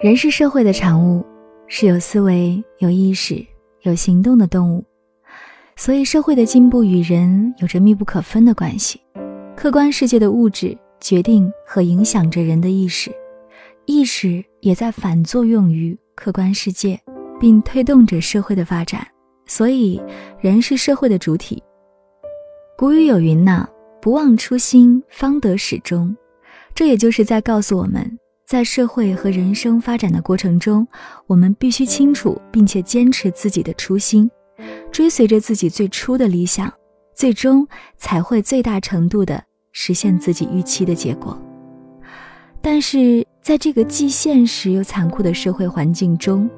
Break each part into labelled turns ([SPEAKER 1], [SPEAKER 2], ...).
[SPEAKER 1] 人是社会的产物，是有思维、有意识、有行动的动物，所以社会的进步与人有着密不可分的关系。客观世界的物质决定和影响着人的意识，意识也在反作用于客观世界，并推动着社会的发展。所以，人是社会的主体。古语有云呐：“不忘初心，方得始终。”这也就是在告诉我们，在社会和人生发展的过程中，我们必须清楚并且坚持自己的初心，追随着自己最初的理想，最终才会最大程度的实现自己预期的结果。但是，在这个既现实又残酷的社会环境中，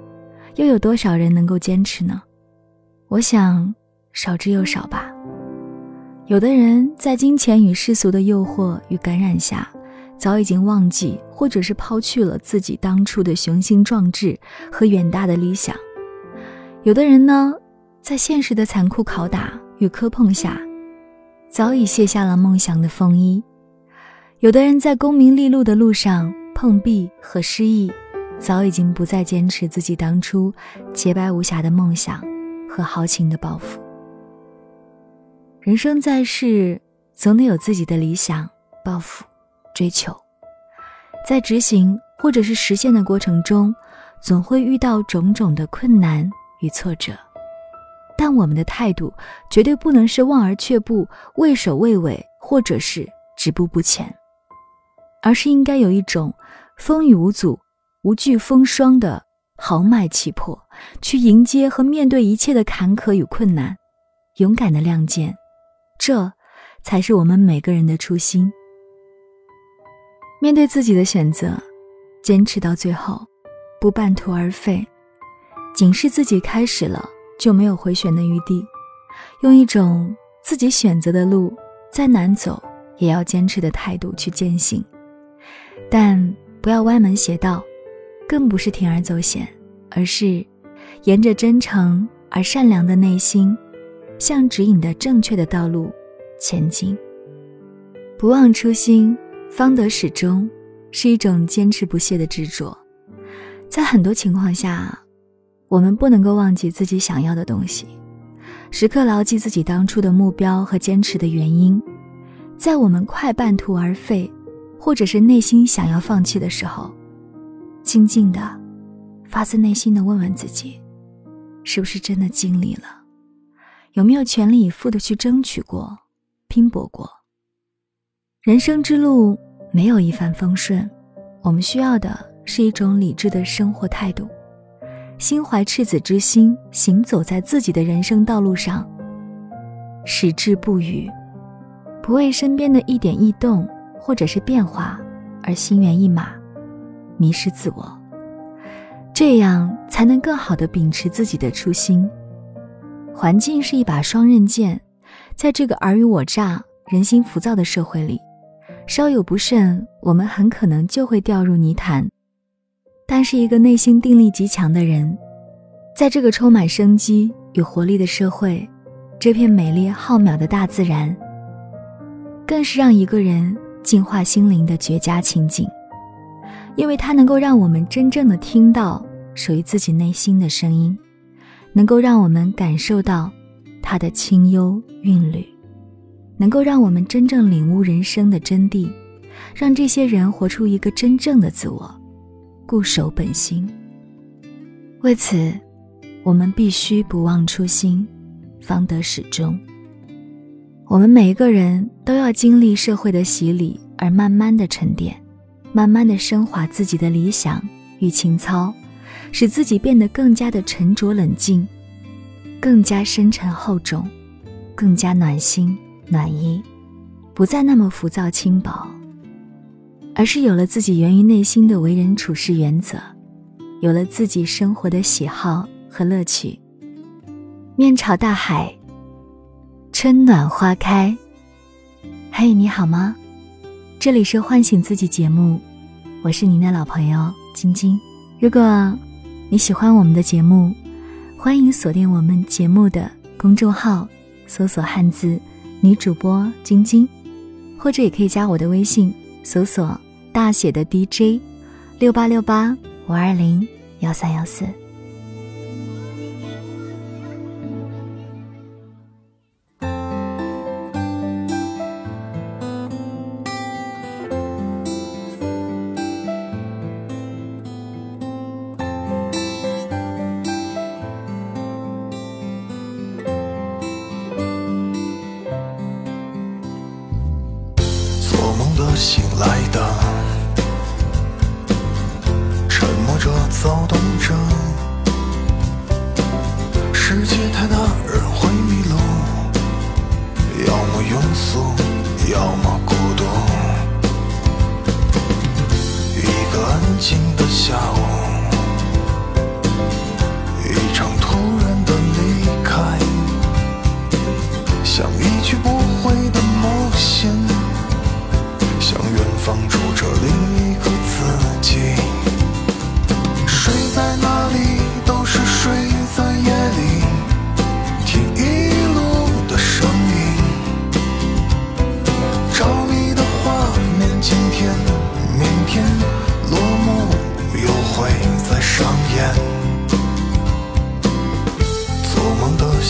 [SPEAKER 1] 又有多少人能够坚持呢？我想，少之又少吧。有的人在金钱与世俗的诱惑与感染下，早已经忘记或者是抛去了自己当初的雄心壮志和远大的理想。有的人呢，在现实的残酷拷打与磕碰下，早已卸下了梦想的风衣。有的人在功名利禄的路上碰壁和失意，早已经不再坚持自己当初洁白无瑕的梦想。和豪情的抱负。人生在世，总得有自己的理想、抱负、追求，在执行或者是实现的过程中，总会遇到种种的困难与挫折，但我们的态度绝对不能是望而却步、畏首畏尾，或者是止步不前，而是应该有一种风雨无阻、无惧风霜的。豪迈气魄，去迎接和面对一切的坎坷与困难，勇敢的亮剑，这才是我们每个人的初心。面对自己的选择，坚持到最后，不半途而废，警示自己开始了就没有回旋的余地，用一种自己选择的路，再难走也要坚持的态度去践行，但不要歪门邪道。更不是铤而走险，而是沿着真诚而善良的内心，向指引的正确的道路前进。不忘初心，方得始终，是一种坚持不懈的执着。在很多情况下，我们不能够忘记自己想要的东西，时刻牢记自己当初的目标和坚持的原因。在我们快半途而废，或者是内心想要放弃的时候。静静的，发自内心的问问自己，是不是真的尽力了？有没有全力以赴的去争取过、拼搏过？人生之路没有一帆风顺，我们需要的是一种理智的生活态度，心怀赤子之心，行走在自己的人生道路上，矢志不渝，不为身边的一点异动或者是变化而心猿意马。迷失自我，这样才能更好的秉持自己的初心。环境是一把双刃剑，在这个尔虞我诈、人心浮躁的社会里，稍有不慎，我们很可能就会掉入泥潭。但是，一个内心定力极强的人，在这个充满生机与活力的社会，这片美丽浩渺的大自然，更是让一个人净化心灵的绝佳情景。因为它能够让我们真正的听到属于自己内心的声音，能够让我们感受到它的清幽韵律，能够让我们真正领悟人生的真谛，让这些人活出一个真正的自我，固守本心。为此，我们必须不忘初心，方得始终。我们每一个人都要经历社会的洗礼，而慢慢的沉淀。慢慢的升华自己的理想与情操，使自己变得更加的沉着冷静，更加深沉厚重，更加暖心暖意，不再那么浮躁轻薄，而是有了自己源于内心的为人处事原则，有了自己生活的喜好和乐趣。面朝大海，春暖花开。嘿，你好吗？这里是唤醒自己节目，我是您的老朋友晶晶。如果你喜欢我们的节目，欢迎锁定我们节目的公众号，搜索汉字女主播晶晶，或者也可以加我的微信，搜索大写的 DJ 六八六八五二零幺三幺四。
[SPEAKER 2] 躁动着。世界太大，人会迷路，要么庸俗，要么孤独。一个安静的下午，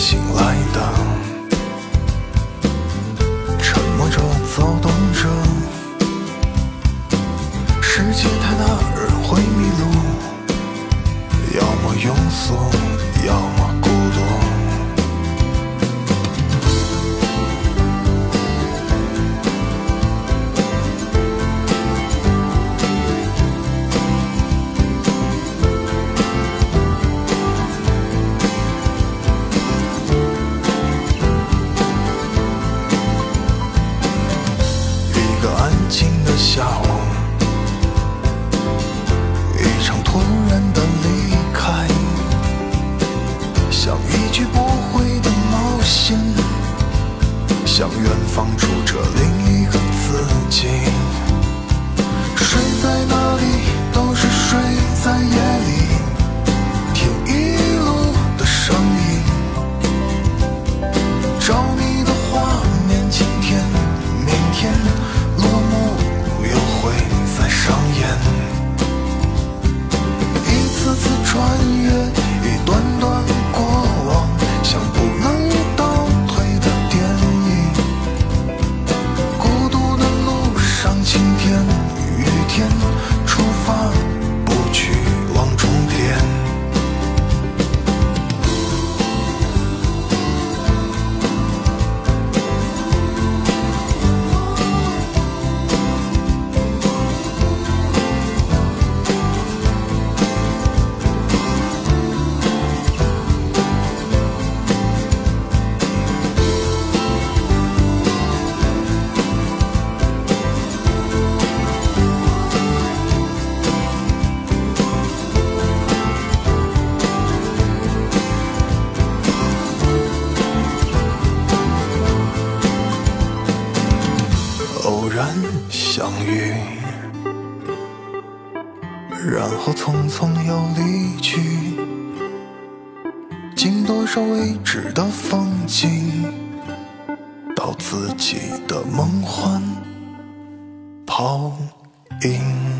[SPEAKER 2] 醒来的，沉默着、躁动着。世界太大，人会迷路，要么庸俗，下午，一场突然的离开，像一去不回的冒险，向远方住着另一个。相遇，然后匆匆又离去，经多少未知的风景，到自己的梦幻泡影。